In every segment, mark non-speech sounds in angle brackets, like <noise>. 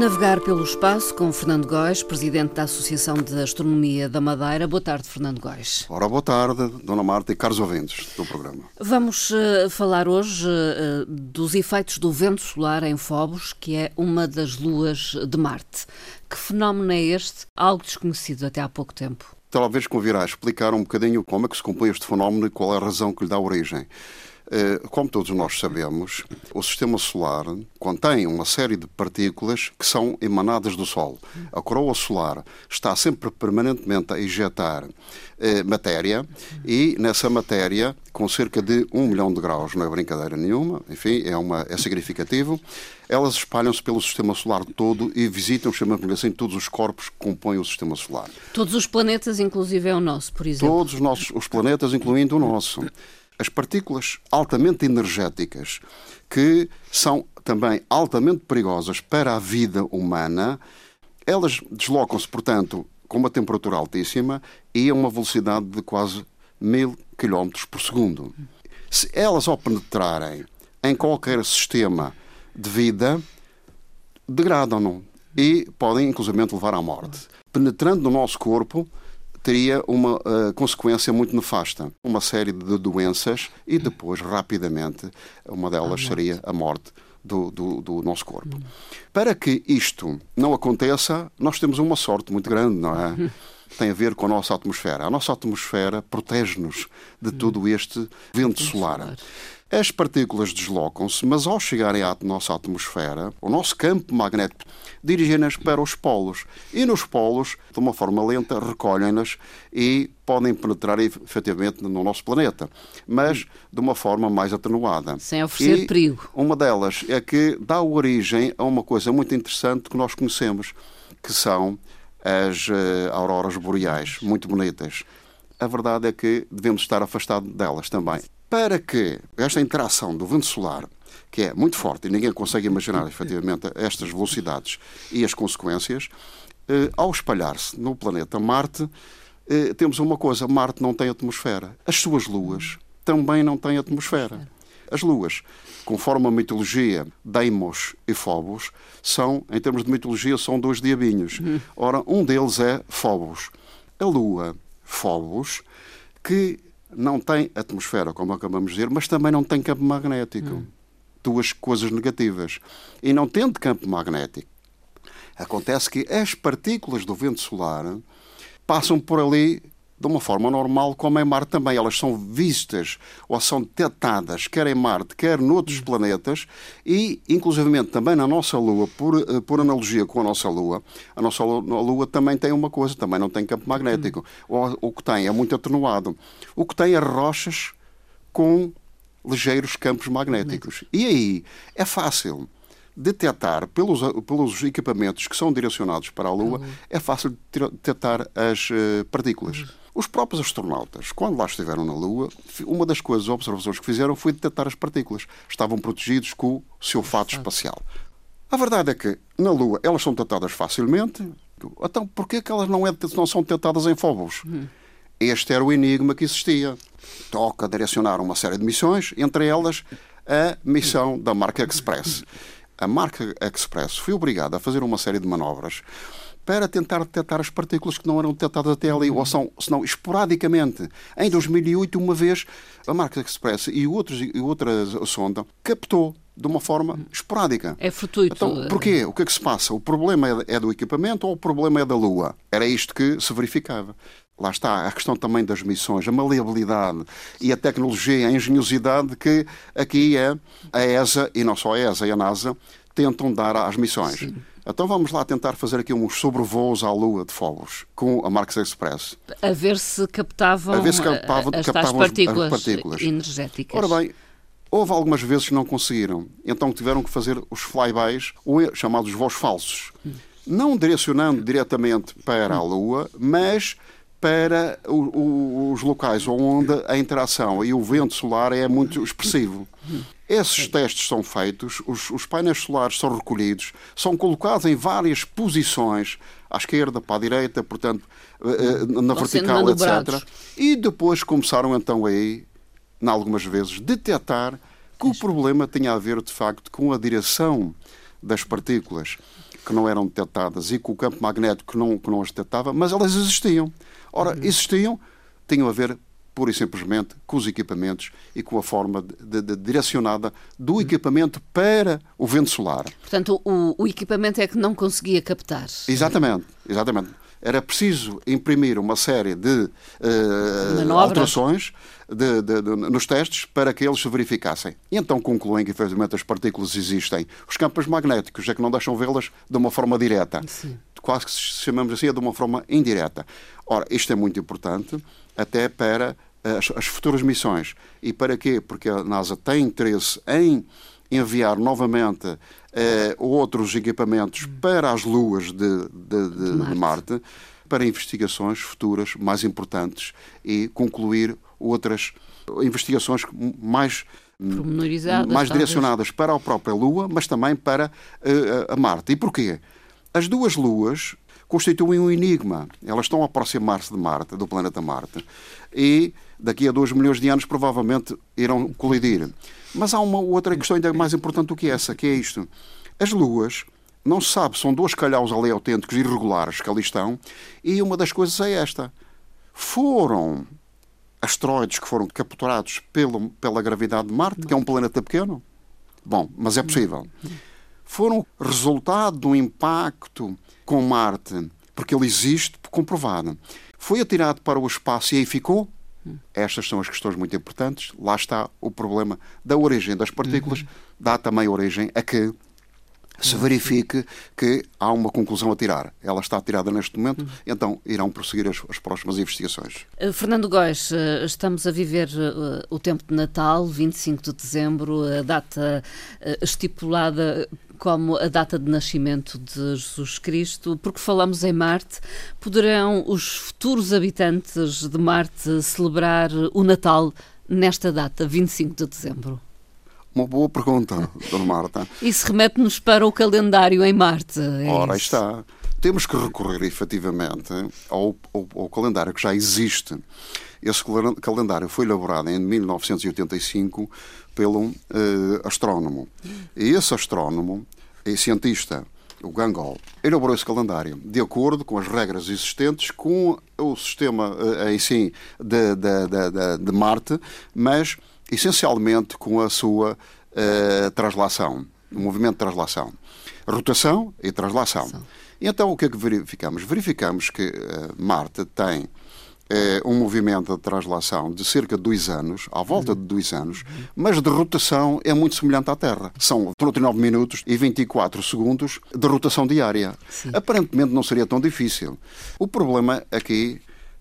Navegar pelo espaço com Fernando Góis, presidente da Associação de Astronomia da Madeira. Boa tarde, Fernando Góis. Ora, boa tarde, Dona Marta e caros ouvintes do programa. Vamos uh, falar hoje uh, dos efeitos do vento solar em Phobos, que é uma das luas de Marte. Que fenómeno é este? Algo desconhecido até há pouco tempo. Talvez convirá explicar um bocadinho como é que se compõe este fenómeno e qual é a razão que lhe dá origem. Eh, como todos nós sabemos, o sistema solar contém uma série de partículas que são emanadas do Sol. A coroa solar está sempre permanentemente a ejetar eh, matéria e nessa matéria, com cerca de um milhão de graus, não é brincadeira nenhuma, enfim, é, uma, é significativo, elas espalham-se pelo sistema solar todo e visitam, chamamos assim, todos os corpos que compõem o sistema solar. Todos os planetas, inclusive é o nosso, por exemplo. Todos os, nossos, os planetas, incluindo o nosso as partículas altamente energéticas, que são também altamente perigosas para a vida humana, elas deslocam-se, portanto, com uma temperatura altíssima e a uma velocidade de quase mil km por segundo. Se elas, ao penetrarem em qualquer sistema de vida, degradam-no e podem, inclusive, levar à morte. Penetrando no nosso corpo, teria uma uh, consequência muito nefasta. Uma série de doenças e depois, rapidamente, uma delas seria a morte do, do, do, nosso corpo. Para que isto não aconteça, nós temos uma sorte muito grande, não é? <laughs> Tem a ver com a nossa atmosfera. A nossa atmosfera protege-nos de todo este vento solar. As partículas deslocam-se, mas ao chegarem à nossa atmosfera, o nosso campo magnético dirigem-nas para os polos. E nos polos, de uma forma lenta, recolhem-nas e podem penetrar efetivamente no nosso planeta, mas de uma forma mais atenuada. Sem oferecer e perigo. Uma delas é que dá origem a uma coisa muito interessante que nós conhecemos, que são as uh, auroras boreais, muito bonitas. A verdade é que devemos estar afastados delas também para que esta interação do vento solar, que é muito forte e ninguém consegue imaginar efetivamente estas velocidades e as consequências, eh, ao espalhar-se no planeta Marte, eh, temos uma coisa: Marte não tem atmosfera. As suas luas também não têm atmosfera. As luas, conforme a mitologia, Deimos e Phobos, são, em termos de mitologia, são dois diabinhos. Ora, um deles é Phobos. A lua Phobos, que não tem atmosfera, como acabamos de dizer, mas também não tem campo magnético. Hum. Duas coisas negativas. E não tendo campo magnético, acontece que as partículas do vento solar passam por ali de uma forma normal, como em Marte também. Elas são vistas ou são detectadas, quer em Marte, quer noutros planetas, e, inclusivamente, também na nossa Lua, por, eh, por analogia com a nossa Lua, a nossa Lua também tem uma coisa, também não tem campo magnético. Hum. O, o que tem é muito atenuado. O que tem é rochas com ligeiros campos magnéticos. E aí é fácil detectar pelos, pelos equipamentos que são direcionados para a Lua, é fácil detectar as uh, partículas. Os próprios astronautas, quando lá estiveram na Lua, uma das coisas, observações que fizeram foi detectar as partículas. Estavam protegidos com o seu fato espacial. A verdade é que na Lua elas são detectadas facilmente. Então, porquê que elas não, é, não são detectadas em Phobos? Hum. Este era o enigma que existia. Toca direcionar uma série de missões, entre elas a missão da Marca Express. A Marca Express foi obrigada a fazer uma série de manobras para tentar detectar as partículas que não eram detectadas até ali, ou são, senão esporadicamente. Em 2008, uma vez, a Marca Express e, outros, e outra sonda captou de uma forma esporádica. É fortuito. Então, porquê? O que é que se passa? O problema é, é do equipamento ou o problema é da Lua? Era isto que se verificava. Lá está a questão também das missões, a maleabilidade e a tecnologia, a engenhosidade que aqui é a ESA, e não só a ESA e a NASA, tentam dar às missões. Sim. Então vamos lá tentar fazer aqui uns sobrevoos à Lua de fogos com a Marx Express. A ver se captavam, a ver se captavam, as captavam partículas, as partículas energéticas. Ora bem, houve algumas vezes que não conseguiram. Então tiveram que fazer os flybys, chamados voos falsos. Não direcionando diretamente para a Lua, mas para o, o, os locais onde a interação e o vento solar é muito expressivo. Esses testes são feitos, os, os, painéis solares são recolhidos, são colocados em várias posições, à esquerda, para a direita, portanto, eh, eh, na vertical, etc. E depois começaram então aí, em algumas vezes, detectar que o problema tinha a ver, de facto, com a direção das partículas que não eram detectadas e com o campo magnético que não, que não as detectava, mas elas existiam. Ora, uhum. existiam, tinham a ver pura e simplesmente com os equipamentos e com a forma de, de, direcionada do uhum. equipamento para o vento solar. Portanto, o, o equipamento é que não conseguia captar. Exatamente, exatamente era preciso imprimir uma série de uh, alterações de, de, de, nos testes para que eles se verificassem. E então concluem que, efetivamente, as partículas existem. Os campos magnéticos é que não deixam vê-las de uma forma direta. Sim. Quase que chamamos assim, é de uma forma indireta. Ora, isto é muito importante até para as, as futuras missões. E para quê? Porque a NASA tem interesse em enviar novamente eh, outros equipamentos para as luas de, de, de, Marte. de, Marte. para investigações futuras mais importantes e concluir outras investigações mais mais direcionadas para a própria Lua, mas também para uh, a Marte. E porquê? As duas luas constituem um enigma. Elas estão a aproximar-se de Marte, do planeta Marte, e daqui a 2 milhões de anos provavelmente irão colidir. Mas há uma outra questão ainda mais importante do que essa, que é isto. As luas, não se sabe, são dois calhaus ali autênticos irregulares que ali estão, e uma das coisas é esta. Foram asteroides que foram capturados pelo, pela gravidade de Marte, que é um planeta pequeno? Bom, mas é possível. Foram resultado do impacto com Marte, porque ele existe comprovado. Foi atirado para o espaço e aí ficou? Estas são as questões muito importantes. Lá está o problema da origem das partículas, uhum. dá também origem a que se verifique que há uma conclusão a tirar. Ela está tirada neste momento, então irão prosseguir as, as próximas investigações. Uh, Fernando Góes, uh, estamos a viver uh, o tempo de Natal, 25 de dezembro, a data estipulada como a data de nascimento de Jesus Cristo, porque falamos em Marte, poderão os futuros habitantes de Marte celebrar o Natal nesta data, 25 de dezembro? Uma boa pergunta, Dona Marta. <laughs> Isso remete-nos para o calendário em Marte. É Ora, isso. está. Temos que recorrer efetivamente ao, ao, ao, calendário que já existe. Esse calendário foi elaborado em 1985 pelo uh, astrónomo. E esse astrónomo e cientista, o Gangol, elaborou esse calendário de acordo com as regras existentes, com o sistema uh, em si de, de, de, de Marte, mas essencialmente com a sua uh, translação, o movimento de translação. Rotação e translação. E então o que é que verificamos? Verificamos que uh, Marte tem uh, um movimento de translação de cerca de dois anos, à volta de dois anos, mas de rotação é muito semelhante à Terra. São 39 minutos e 24 segundos de rotação diária. Sim. Aparentemente não seria tão difícil. O problema aqui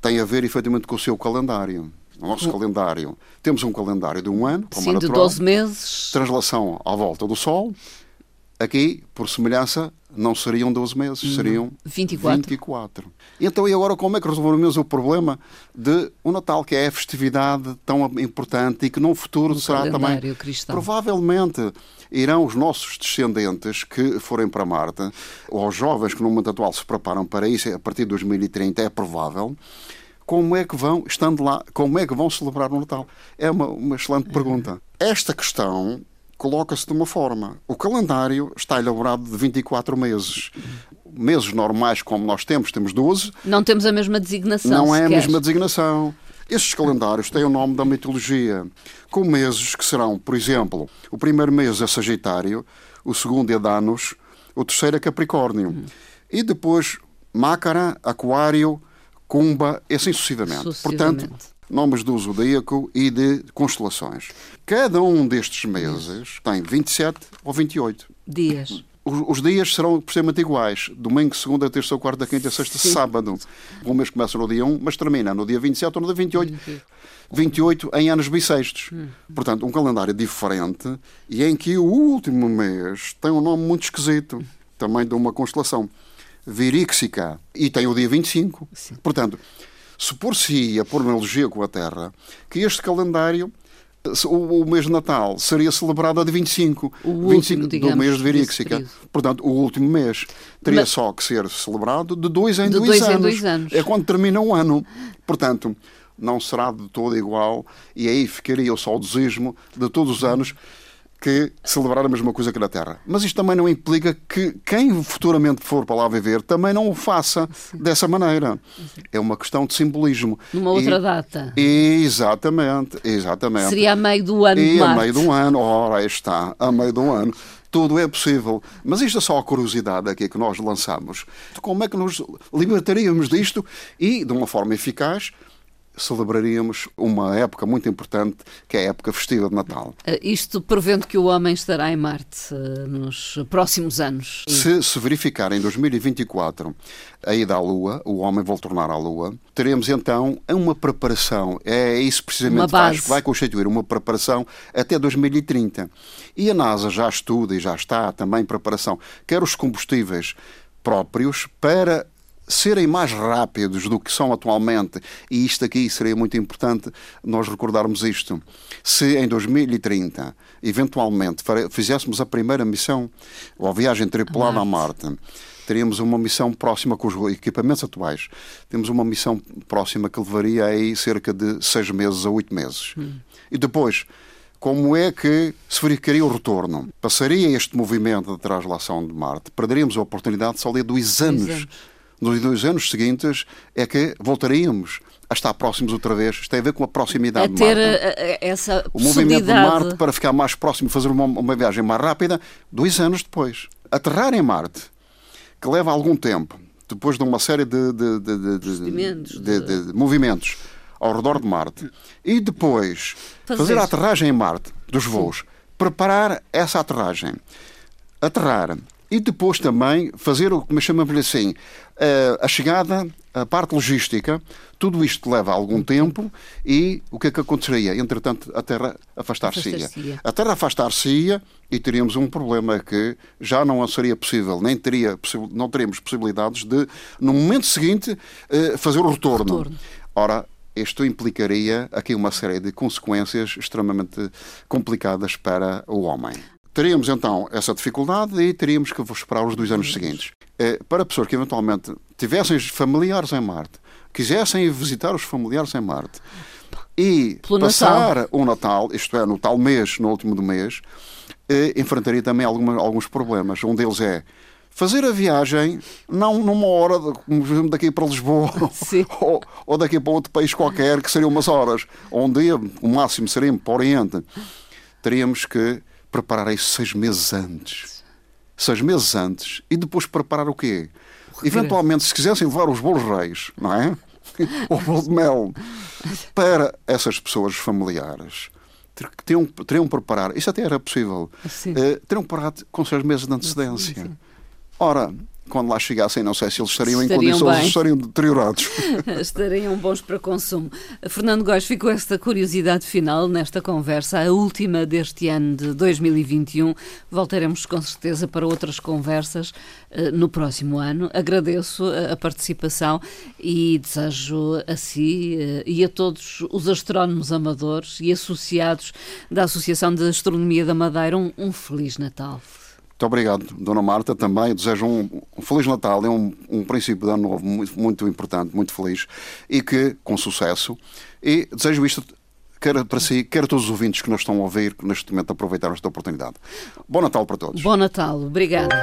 tem a ver efetivamente com o seu calendário no nosso o... calendário, temos um calendário de um ano, como Sim, é natural, de 12 meses. Translação à volta do Sol. Aqui, por semelhança, não seriam 12 meses, uhum. seriam 24. 24. E então, e agora como é que resolvemos o problema de o Natal, que é a festividade tão importante e que no futuro o será também. Cristão. Provavelmente irão os nossos descendentes que forem para Marte, ou os jovens que no momento atual se preparam para isso, a partir de 2030 é provável como é que vão, estando lá, como é que vão celebrar o Natal? É uma, uma excelente pergunta. Esta questão coloca-se de uma forma. O calendário está elaborado de 24 meses. Meses normais, como nós temos, temos 12. Não temos a mesma designação. Não é a mesma designação. Estes calendários têm o nome da mitologia, com meses que serão, por exemplo, o primeiro mês é Sagitário, o segundo é Danos, o terceiro é Capricórnio. E depois Mácara, Aquário, Cumba e assim sucessivamente. sucessivamente. Portanto, nomes do zodíaco e de constelações. Cada um destes meses tem 27 ou 28 dias. Os, dias serão precisamente iguais. Domingo, segunda, terça, quarta, quinta, sexta, Sim. sábado. O mês começa no dia 1, mas termina no dia 27 ou no dia 28. 28 em anos bissextos. Hum. Portanto, um calendário diferente e em que o último mês tem um nome muito esquisito, também de uma constelação. Viríxica, e tem o dia 25. Sim. Portanto, se por si ia pôr uma analogia com a Terra, que este calendário o, mês de Natal seria celebrado a de 25, o 25 último, digamos, do mês de Viríxica. Portanto, o último mês teria Mas... só que ser celebrado de dois em, de dois, dois, anos. Em dois anos. É quando termina o ano. Portanto, não será de todo igual e aí ficaria o saudosismo de todos os anos que celebrar a mesma coisa que na Terra. Mas isto também não implica que quem futuramente for para lá viver também não o faça Sim. dessa maneira. Sim. É uma questão de simbolismo. Numa outra e, data. Exatamente, exatamente. Seria a meio do ano. E a meio do ano, ora, aí está, a meio do ano. Tudo é possível. Mas isto é só a curiosidade aqui que nós lançamos. Como é que nos libertaríamos disto e, de uma forma eficaz, celebraríamos uma época muito importante, que é a época festiva de Natal. Eh, isto prevendo que o homem estará em Marte uh, nos próximos anos. Se se verificar em 2024 a ida à Lua, o homem vai tornar à Lua, teremos então uma preparação, é isso precisamente que vai constituir uma preparação até 2030. E a NASA já estuda e já está também em preparação, quer os combustíveis próprios para serem mais rápidos do que são atualmente, e isto aqui seria muito importante nós recordarmos isto. Se em 2030, eventualmente, fizéssemos a primeira missão, ou a viagem tripulada a Marte, teríamos uma missão próxima com os equipamentos atuais. Temos uma missão próxima que levaria aí cerca de seis meses a oito meses. Hum. E depois, como é que se verificaria o retorno? Passaria este movimento de translação de Marte, perderíamos a oportunidade só de dois anos, dois anos nos dois anos seguintes é que voltaríamos a estar próximos outra vez. Isto tem a ver com a proximidade a ter de Marte. A, a, essa o movimento de Marte para ficar mais próximo, fazer uma, uma viagem mais rápida, dois anos depois. Aterrar em Marte, que leva algum tempo, depois de uma série de, de, de, de movimentos ao redor de Marte, e depois fazer, fazer a aterragem em Marte dos voos, preparar essa aterragem, aterrar e depois também fazer o que chamamos assim, eh, a chegada, a parte logística, tudo isto leva algum tempo e o que é que aconteceria? Entretanto, a Terra afastar-se-ia. Afastar a Terra afastar-se-ia e teríamos um problema que já não seria possível, nem teria, não teríamos possibilidades de, no momento seguinte, eh, fazer o retorno. retorno. Ora, isto implicaria aqui uma série de consequências extremamente complicadas para o homem. Teríamos então essa dificuldade e teríamos que esperar os dois anos seguintes. Eh, para pessoas que eventualmente tivessem familiares em Marte, quisessem visitar os familiares em Marte e Pelo passar Natal. o Natal, isto é, no tal mês, no último do mês, eh, enfrentaria também alguma, alguns problemas. Um deles é fazer a viagem não numa hora, como daqui para Lisboa <laughs> <laughs> ou, ou, daqui para outro país qualquer, que seriam umas horas, ou um dia, o máximo seria para o Oriente. Teríamos que preparar isso seis meses antes. Seis meses antes. E depois preparar o quê? O Eventualmente, se quisessem levar os bolos reis, não é? ou <laughs> o bolo de mel, para essas pessoas familiares, teriam, teriam preparar, isso até era possível, uh, teriam preparado com seis meses de antecedência. Sim, sim. Ora, quando lá chegassem, não sei se eles estariam, estariam em condições, bem. estariam deteriorados. <laughs> estariam bons para consumo. Fernando Góes, ficou esta curiosidade final nesta conversa, a última deste ano de 2021. Voltaremos com certeza para outras conversas uh, no próximo ano. Agradeço a, a participação e desejo a si uh, e a todos os astrónomos amadores e associados da Associação de Astronomia da Madeira um, um Feliz Natal. Muito obrigado, Dona Marta. Também desejo um, um Feliz Natal. É um, um princípio de ano novo muito, muito importante, muito feliz e que com sucesso. E desejo isto quer para si, quer todos os ouvintes que nos estão a ouvir, que neste momento aproveitaram esta oportunidade. Bom Natal para todos. Bom Natal. Obrigada.